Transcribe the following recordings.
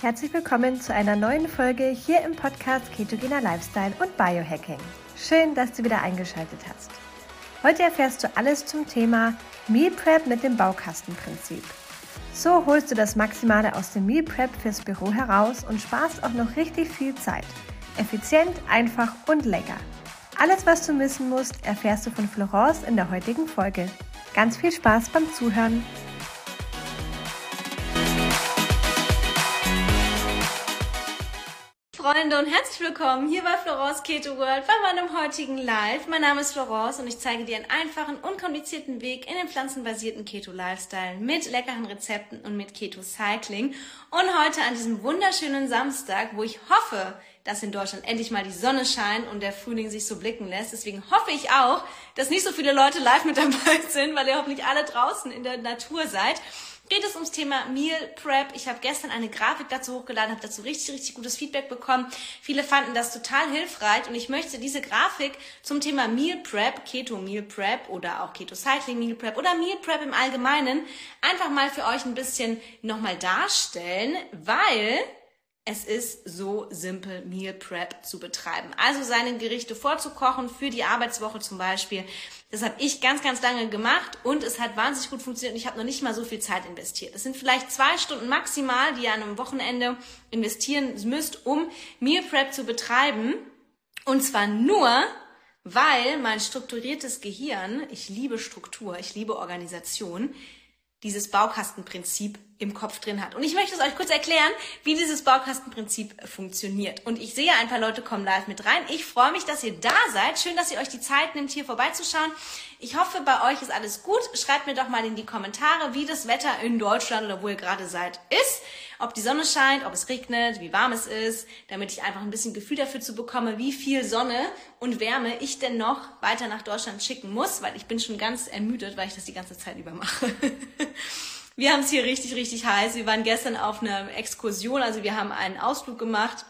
Herzlich willkommen zu einer neuen Folge hier im Podcast Ketogener Lifestyle und Biohacking. Schön, dass du wieder eingeschaltet hast. Heute erfährst du alles zum Thema Meal Prep mit dem Baukastenprinzip. So holst du das Maximale aus dem Meal Prep fürs Büro heraus und sparst auch noch richtig viel Zeit. Effizient, einfach und lecker. Alles, was du wissen musst, erfährst du von Florence in der heutigen Folge. Ganz viel Spaß beim Zuhören. Freunde und herzlich willkommen hier bei Florence Keto World bei meinem heutigen Live. Mein Name ist Florence und ich zeige dir einen einfachen, unkomplizierten Weg in den pflanzenbasierten Keto Lifestyle mit leckeren Rezepten und mit Keto Cycling. Und heute an diesem wunderschönen Samstag, wo ich hoffe, dass in Deutschland endlich mal die Sonne scheint und der Frühling sich so blicken lässt. Deswegen hoffe ich auch, dass nicht so viele Leute live mit dabei sind, weil ihr hoffentlich alle draußen in der Natur seid geht es ums Thema Meal Prep. Ich habe gestern eine Grafik dazu hochgeladen, habe dazu richtig, richtig gutes Feedback bekommen. Viele fanden das total hilfreich und ich möchte diese Grafik zum Thema Meal Prep, Keto Meal Prep oder auch Keto Cycling Meal Prep oder Meal Prep im Allgemeinen einfach mal für euch ein bisschen nochmal darstellen, weil es ist so simpel, Meal Prep zu betreiben. Also seine Gerichte vorzukochen für die Arbeitswoche zum Beispiel. Das habe ich ganz, ganz lange gemacht und es hat wahnsinnig gut funktioniert und ich habe noch nicht mal so viel Zeit investiert. Es sind vielleicht zwei Stunden maximal, die ihr an einem Wochenende investieren müsst, um Meal Prep zu betreiben. Und zwar nur, weil mein strukturiertes Gehirn, ich liebe Struktur, ich liebe Organisation, dieses Baukastenprinzip im Kopf drin hat. Und ich möchte es euch kurz erklären, wie dieses Baukastenprinzip funktioniert. Und ich sehe, ein paar Leute kommen live mit rein. Ich freue mich, dass ihr da seid. Schön, dass ihr euch die Zeit nimmt, hier vorbeizuschauen. Ich hoffe, bei euch ist alles gut. Schreibt mir doch mal in die Kommentare, wie das Wetter in Deutschland oder wo ihr gerade seid ist. Ob die Sonne scheint, ob es regnet, wie warm es ist, damit ich einfach ein bisschen Gefühl dafür zu bekomme, wie viel Sonne und Wärme ich denn noch weiter nach Deutschland schicken muss, weil ich bin schon ganz ermüdet, weil ich das die ganze Zeit über mache. Wir haben es hier richtig, richtig heiß. Wir waren gestern auf einer Exkursion, also wir haben einen Ausflug gemacht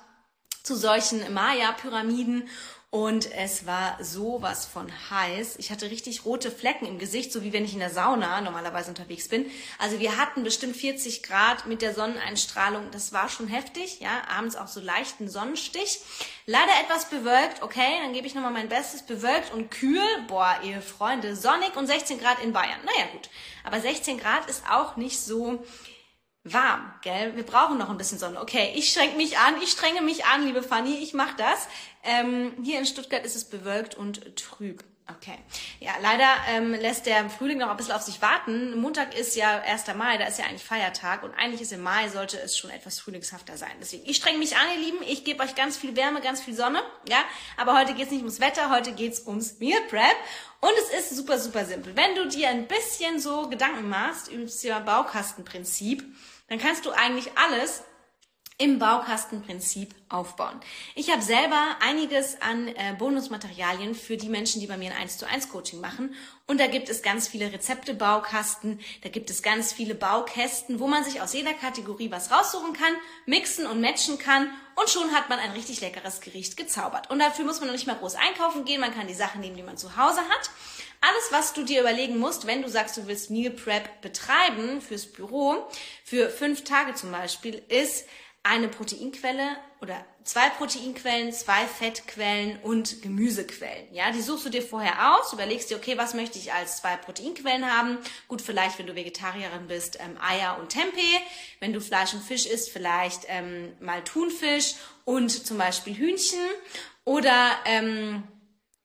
zu solchen Maya-Pyramiden und es war sowas von heiß. Ich hatte richtig rote Flecken im Gesicht, so wie wenn ich in der Sauna normalerweise unterwegs bin. Also wir hatten bestimmt 40 Grad mit der Sonneneinstrahlung. Das war schon heftig, ja. Abends auch so leichten Sonnenstich. Leider etwas bewölkt, okay, dann gebe ich nochmal mein Bestes. Bewölkt und kühl, boah, ihr Freunde, sonnig und 16 Grad in Bayern. Naja, gut. Aber 16 Grad ist auch nicht so warm, gell? Wir brauchen noch ein bisschen Sonne. Okay, ich schränke mich an, ich strenge mich an, liebe Fanny, ich mache das. Ähm, hier in Stuttgart ist es bewölkt und trüb. Okay. Ja, leider ähm, lässt der Frühling noch ein bisschen auf sich warten. Montag ist ja 1. Mai, da ist ja eigentlich Feiertag und eigentlich ist im Mai sollte es schon etwas frühlingshafter sein. Deswegen, ich streng mich an, ihr Lieben. Ich gebe euch ganz viel Wärme, ganz viel Sonne. Ja, aber heute geht's nicht ums Wetter, heute geht's ums Meal Prep. Und es ist super, super simpel. Wenn du dir ein bisschen so Gedanken machst über das Baukastenprinzip, dann kannst du eigentlich alles im Baukastenprinzip aufbauen. Ich habe selber einiges an äh, Bonusmaterialien für die Menschen, die bei mir ein 1 zu 1 Coaching machen. Und da gibt es ganz viele Rezepte, Baukasten, da gibt es ganz viele Baukästen, wo man sich aus jeder Kategorie was raussuchen kann, mixen und matchen kann und schon hat man ein richtig leckeres Gericht gezaubert. Und dafür muss man noch nicht mal groß einkaufen gehen, man kann die Sachen nehmen, die man zu Hause hat. Alles, was du dir überlegen musst, wenn du sagst, du willst Meal Prep betreiben fürs Büro, für fünf Tage zum Beispiel, ist eine Proteinquelle oder zwei Proteinquellen, zwei Fettquellen und Gemüsequellen. Ja, die suchst du dir vorher aus, überlegst dir, okay, was möchte ich als zwei Proteinquellen haben? Gut, vielleicht, wenn du Vegetarierin bist, ähm, Eier und Tempeh. Wenn du Fleisch und Fisch isst, vielleicht ähm, mal Thunfisch und zum Beispiel Hühnchen. Oder ähm,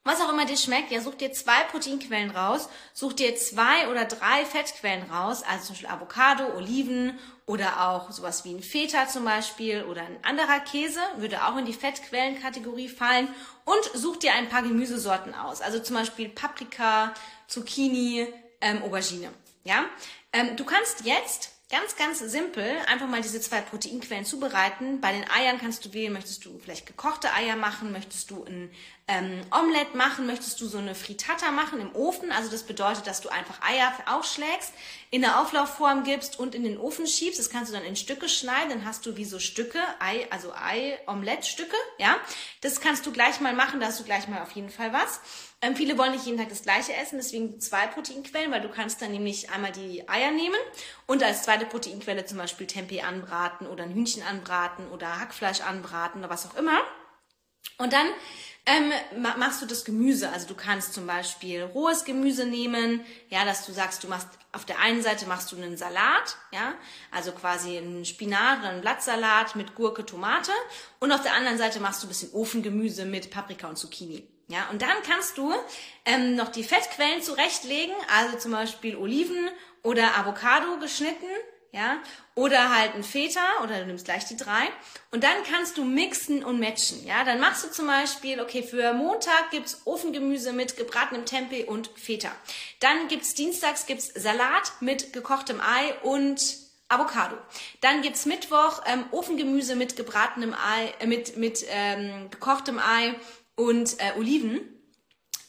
was auch immer dir schmeckt, ja, such dir zwei Proteinquellen raus, such dir zwei oder drei Fettquellen raus, also zum Beispiel Avocado, Oliven oder auch sowas wie ein Feta zum Beispiel oder ein anderer Käse würde auch in die Fettquellenkategorie fallen und such dir ein paar Gemüsesorten aus, also zum Beispiel Paprika, Zucchini, ähm, Aubergine, ja. Ähm, du kannst jetzt Ganz, ganz simpel, einfach mal diese zwei Proteinquellen zubereiten. Bei den Eiern kannst du wählen, möchtest du vielleicht gekochte Eier machen, möchtest du ein ähm, Omelette machen, möchtest du so eine Frittata machen im Ofen. Also das bedeutet, dass du einfach Eier aufschlägst, in der Auflaufform gibst und in den Ofen schiebst. Das kannst du dann in Stücke schneiden. Dann hast du wie so Stücke, Ei, also Ei-Omelette-Stücke. Ja, das kannst du gleich mal machen. Da hast du gleich mal auf jeden Fall was. Ähm, viele wollen nicht jeden Tag das gleiche essen, deswegen zwei Proteinquellen, weil du kannst dann nämlich einmal die Eier nehmen und als zweite Proteinquelle zum Beispiel Tempeh anbraten oder ein Hühnchen anbraten oder Hackfleisch anbraten oder was auch immer. Und dann ähm, machst du das Gemüse. Also du kannst zum Beispiel rohes Gemüse nehmen, ja, dass du sagst, du machst auf der einen Seite machst du einen Salat, ja, also quasi einen Spinat oder einen Blattsalat mit Gurke, Tomate und auf der anderen Seite machst du ein bisschen Ofengemüse mit Paprika und Zucchini. Ja, und dann kannst du ähm, noch die Fettquellen zurechtlegen, also zum Beispiel Oliven oder Avocado geschnitten, ja, oder halt ein Feta oder du nimmst gleich die drei und dann kannst du mixen und matchen, ja, dann machst du zum Beispiel, okay, für Montag gibt's Ofengemüse mit gebratenem Tempeh und Feta, dann gibt's dienstags gibt's Salat mit gekochtem Ei und Avocado. Dann gibt's Mittwoch ähm, Ofengemüse mit gebratenem Ei, äh, mit mit ähm, gekochtem Ei und äh, Oliven.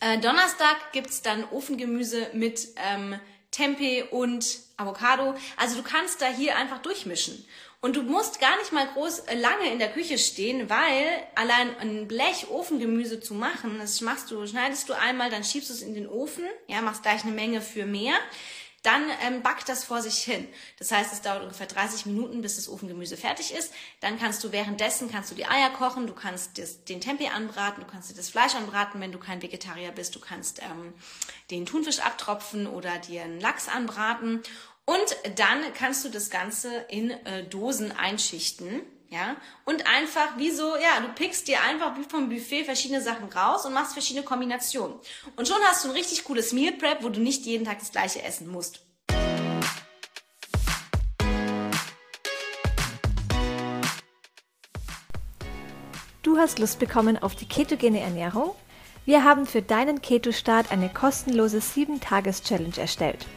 Äh, Donnerstag gibt's dann Ofengemüse mit ähm, Tempeh und Avocado. Also du kannst da hier einfach durchmischen. Und du musst gar nicht mal groß äh, lange in der Küche stehen, weil allein ein Blech Ofengemüse zu machen, das machst du, schneidest du einmal, dann schiebst du es in den Ofen, ja, machst gleich eine Menge für mehr dann ähm, backt das vor sich hin. Das heißt, es dauert ungefähr 30 Minuten, bis das Ofengemüse fertig ist. Dann kannst du währenddessen kannst du die Eier kochen, du kannst das, den Tempeh anbraten, du kannst dir das Fleisch anbraten, wenn du kein Vegetarier bist. Du kannst ähm, den Thunfisch abtropfen oder dir einen Lachs anbraten. Und dann kannst du das Ganze in äh, Dosen einschichten ja, und einfach wie so, ja, du pickst dir einfach wie vom Buffet verschiedene Sachen raus und machst verschiedene Kombinationen. Und schon hast du ein richtig cooles Meal Prep, wo du nicht jeden Tag das gleiche essen musst. Du hast Lust bekommen auf die ketogene Ernährung? Wir haben für deinen Keto-Start eine kostenlose 7-Tages-Challenge erstellt –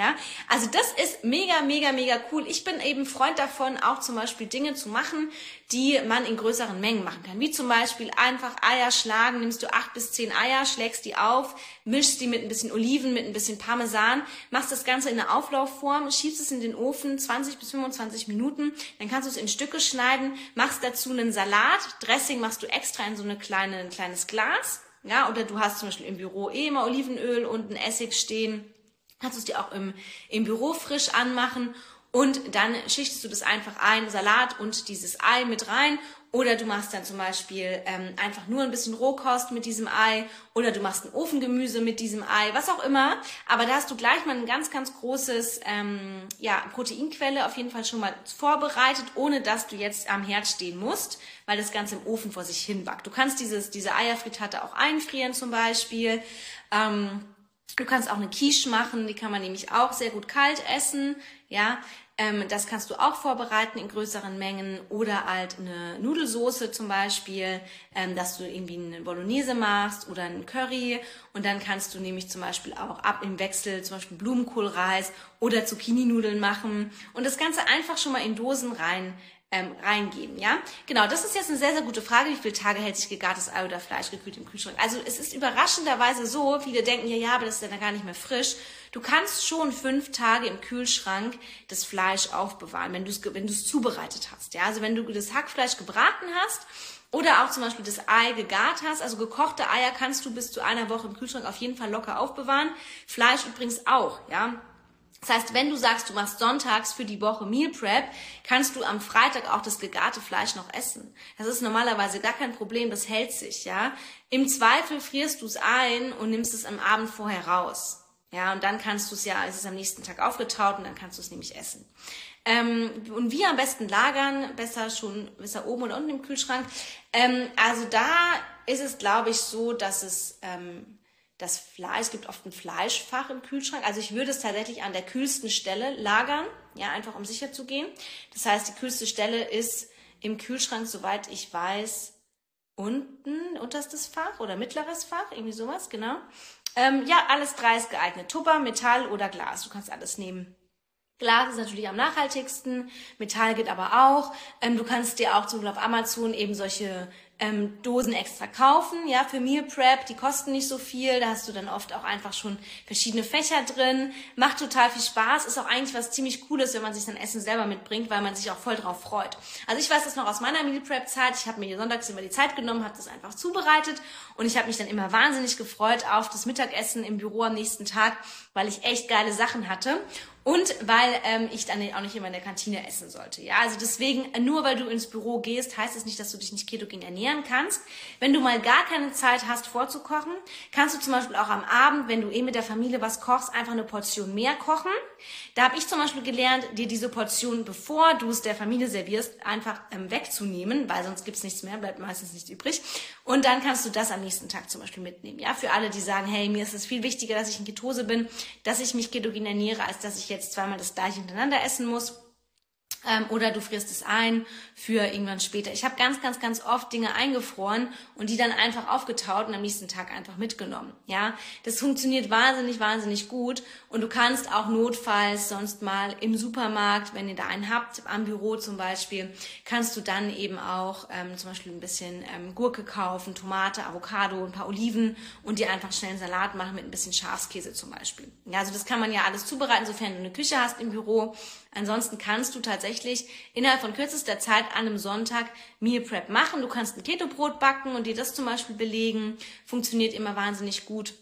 Ja, also das ist mega, mega, mega cool. Ich bin eben Freund davon, auch zum Beispiel Dinge zu machen, die man in größeren Mengen machen kann. Wie zum Beispiel einfach Eier schlagen, nimmst du acht bis zehn Eier, schlägst die auf, mischst die mit ein bisschen Oliven, mit ein bisschen Parmesan, machst das Ganze in eine Auflaufform, schiebst es in den Ofen 20 bis 25 Minuten, dann kannst du es in Stücke schneiden, machst dazu einen Salat, Dressing machst du extra in so eine kleine, ein kleines Glas, ja, oder du hast zum Beispiel im Büro eh immer Olivenöl und ein Essig stehen kannst du es dir auch im, im Büro frisch anmachen und dann schichtest du das einfach ein, Salat und dieses Ei mit rein. Oder du machst dann zum Beispiel ähm, einfach nur ein bisschen Rohkost mit diesem Ei. Oder du machst ein Ofengemüse mit diesem Ei, was auch immer. Aber da hast du gleich mal ein ganz, ganz großes ähm, ja, Proteinquelle auf jeden Fall schon mal vorbereitet, ohne dass du jetzt am Herd stehen musst, weil das Ganze im Ofen vor sich hin backt. Du kannst dieses, diese Eierfrittata auch einfrieren zum Beispiel. Ähm, Du kannst auch eine Quiche machen, die kann man nämlich auch sehr gut kalt essen, ja. Ähm, das kannst du auch vorbereiten in größeren Mengen oder halt eine Nudelsoße zum Beispiel, ähm, dass du irgendwie eine Bolognese machst oder einen Curry und dann kannst du nämlich zum Beispiel auch ab im Wechsel zum Beispiel Blumenkohlreis oder Zucchini-Nudeln machen und das Ganze einfach schon mal in Dosen rein ähm, reingeben, ja? Genau, das ist jetzt eine sehr, sehr gute Frage. Wie viele Tage hält sich gegartes Ei oder Fleisch gekühlt im Kühlschrank? Also es ist überraschenderweise so, viele denken ja, ja, aber das ist dann gar nicht mehr frisch. Du kannst schon fünf Tage im Kühlschrank das Fleisch aufbewahren, wenn du es wenn du's zubereitet hast, ja? Also wenn du das Hackfleisch gebraten hast oder auch zum Beispiel das Ei gegart hast, also gekochte Eier kannst du bis zu einer Woche im Kühlschrank auf jeden Fall locker aufbewahren. Fleisch übrigens auch, ja? Das heißt, wenn du sagst, du machst sonntags für die Woche Meal Prep, kannst du am Freitag auch das gegarte Fleisch noch essen. Das ist normalerweise gar kein Problem, das hält sich, ja. Im Zweifel frierst du es ein und nimmst es am Abend vorher raus. Ja, und dann kannst du es ja, es ist am nächsten Tag aufgetaut und dann kannst du es nämlich essen. Ähm, und wie am besten lagern, besser schon, besser oben oder unten im Kühlschrank. Ähm, also da ist es, glaube ich, so, dass es ähm, das Fleisch, es gibt oft ein Fleischfach im Kühlschrank. Also ich würde es tatsächlich an der kühlsten Stelle lagern, ja, einfach um sicher zu gehen. Das heißt, die kühlste Stelle ist im Kühlschrank, soweit ich weiß, unten, unterstes Fach oder mittleres Fach, irgendwie sowas, genau. Ähm, ja, alles drei ist geeignet. Tupper, Metall oder Glas. Du kannst alles nehmen. Glas ist natürlich am nachhaltigsten, Metall geht aber auch. Ähm, du kannst dir auch zum Beispiel auf Amazon eben solche ähm, Dosen extra kaufen, ja, für Meal Prep, die kosten nicht so viel, da hast du dann oft auch einfach schon verschiedene Fächer drin, macht total viel Spaß, ist auch eigentlich was ziemlich Cooles, wenn man sich dann Essen selber mitbringt, weil man sich auch voll drauf freut. Also ich weiß das noch aus meiner Meal Prep Zeit, ich habe mir sonntags immer die Zeit genommen, habe das einfach zubereitet und ich habe mich dann immer wahnsinnig gefreut auf das Mittagessen im Büro am nächsten Tag, weil ich echt geile Sachen hatte und weil ähm, ich dann auch nicht immer in der Kantine essen sollte. Ja, also deswegen, nur weil du ins Büro gehst, heißt es das nicht, dass du dich nicht ketogen ernähren kannst. Wenn du mal gar keine Zeit hast, vorzukochen, kannst du zum Beispiel auch am Abend, wenn du eh mit der Familie was kochst, einfach eine Portion mehr kochen. Da habe ich zum Beispiel gelernt, dir diese Portion, bevor du es der Familie servierst, einfach ähm, wegzunehmen, weil sonst gibt's nichts mehr, bleibt meistens nichts übrig. Und dann kannst du das am nächsten Tag zum Beispiel mitnehmen. Ja, für alle, die sagen, hey, mir ist es viel wichtiger, dass ich in Ketose bin, dass ich mich ketogen ernähre, als dass ich jetzt zweimal das gleiche hintereinander essen muss. Ähm, oder du frierst es ein für irgendwann später. Ich habe ganz, ganz, ganz oft Dinge eingefroren und die dann einfach aufgetaut und am nächsten Tag einfach mitgenommen. Ja, das funktioniert wahnsinnig, wahnsinnig gut und du kannst auch notfalls sonst mal im Supermarkt, wenn ihr da einen habt, am Büro zum Beispiel, kannst du dann eben auch ähm, zum Beispiel ein bisschen ähm, Gurke kaufen, Tomate, Avocado, ein paar Oliven und dir einfach schnell einen Salat machen mit ein bisschen Schafskäse zum Beispiel. Ja, also das kann man ja alles zubereiten, sofern du eine Küche hast im Büro. Ansonsten kannst du tatsächlich innerhalb von kürzester Zeit an einem Sonntag Meal Prep machen. Du kannst ein Keto-Brot backen und dir das zum Beispiel belegen. Funktioniert immer wahnsinnig gut.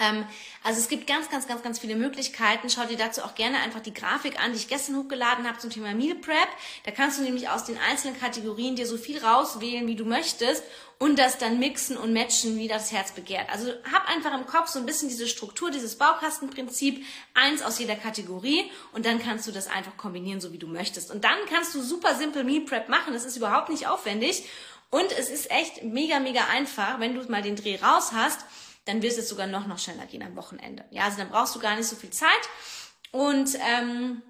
Ähm, also es gibt ganz, ganz, ganz, ganz viele Möglichkeiten. Schau dir dazu auch gerne einfach die Grafik an, die ich gestern hochgeladen habe zum Thema Meal Prep. Da kannst du nämlich aus den einzelnen Kategorien dir so viel rauswählen, wie du möchtest und das dann mixen und matchen, wie das Herz begehrt. Also hab einfach im Kopf so ein bisschen diese Struktur, dieses Baukastenprinzip, eins aus jeder Kategorie und dann kannst du das einfach kombinieren, so wie du möchtest. Und dann kannst du super simpel Meal Prep machen. Das ist überhaupt nicht aufwendig und es ist echt mega, mega einfach, wenn du mal den Dreh raus hast dann wird es sogar noch, noch schneller gehen am Wochenende. Ja, also dann brauchst du gar nicht so viel Zeit. Und ähm,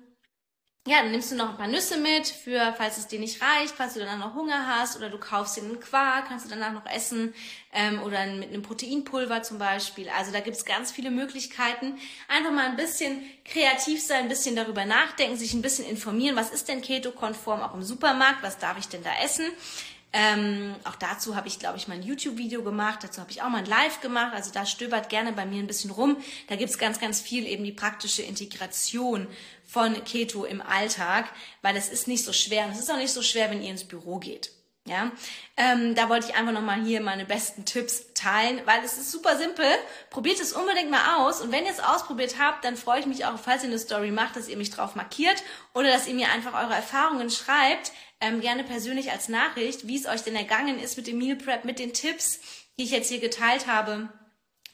ja, dann nimmst du noch ein paar Nüsse mit, für falls es dir nicht reicht, falls du danach noch Hunger hast oder du kaufst dir einen Quark, kannst du danach noch essen ähm, oder mit einem Proteinpulver zum Beispiel. Also da gibt's ganz viele Möglichkeiten. Einfach mal ein bisschen kreativ sein, ein bisschen darüber nachdenken, sich ein bisschen informieren, was ist denn Keto-konform auch im Supermarkt, was darf ich denn da essen. Ähm, auch dazu habe ich, glaube ich, mal ein YouTube-Video gemacht. Dazu habe ich auch mal ein Live gemacht. Also da stöbert gerne bei mir ein bisschen rum. Da gibt's ganz, ganz viel eben die praktische Integration von Keto im Alltag, weil es ist nicht so schwer. Und es ist auch nicht so schwer, wenn ihr ins Büro geht. Ja, ähm, da wollte ich einfach nochmal hier meine besten Tipps teilen, weil es ist super simpel. Probiert es unbedingt mal aus und wenn ihr es ausprobiert habt, dann freue ich mich auch, falls ihr eine Story macht, dass ihr mich drauf markiert oder dass ihr mir einfach eure Erfahrungen schreibt, ähm, gerne persönlich als Nachricht, wie es euch denn ergangen ist mit dem Meal Prep, mit den Tipps, die ich jetzt hier geteilt habe.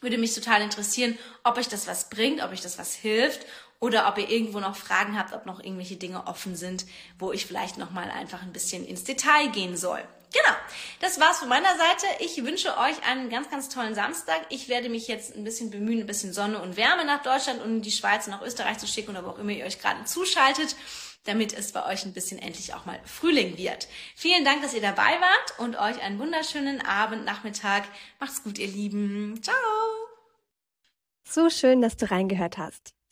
Würde mich total interessieren, ob euch das was bringt, ob euch das was hilft oder ob ihr irgendwo noch Fragen habt, ob noch irgendwelche Dinge offen sind, wo ich vielleicht noch mal einfach ein bisschen ins Detail gehen soll. Genau, das war's von meiner Seite. Ich wünsche euch einen ganz, ganz tollen Samstag. Ich werde mich jetzt ein bisschen bemühen, ein bisschen Sonne und Wärme nach Deutschland und in die Schweiz und nach Österreich zu schicken oder wo auch immer ihr euch gerade zuschaltet damit es bei euch ein bisschen endlich auch mal Frühling wird. Vielen Dank, dass ihr dabei wart und euch einen wunderschönen Abend, Nachmittag. Macht's gut, ihr Lieben. Ciao. So schön, dass du reingehört hast.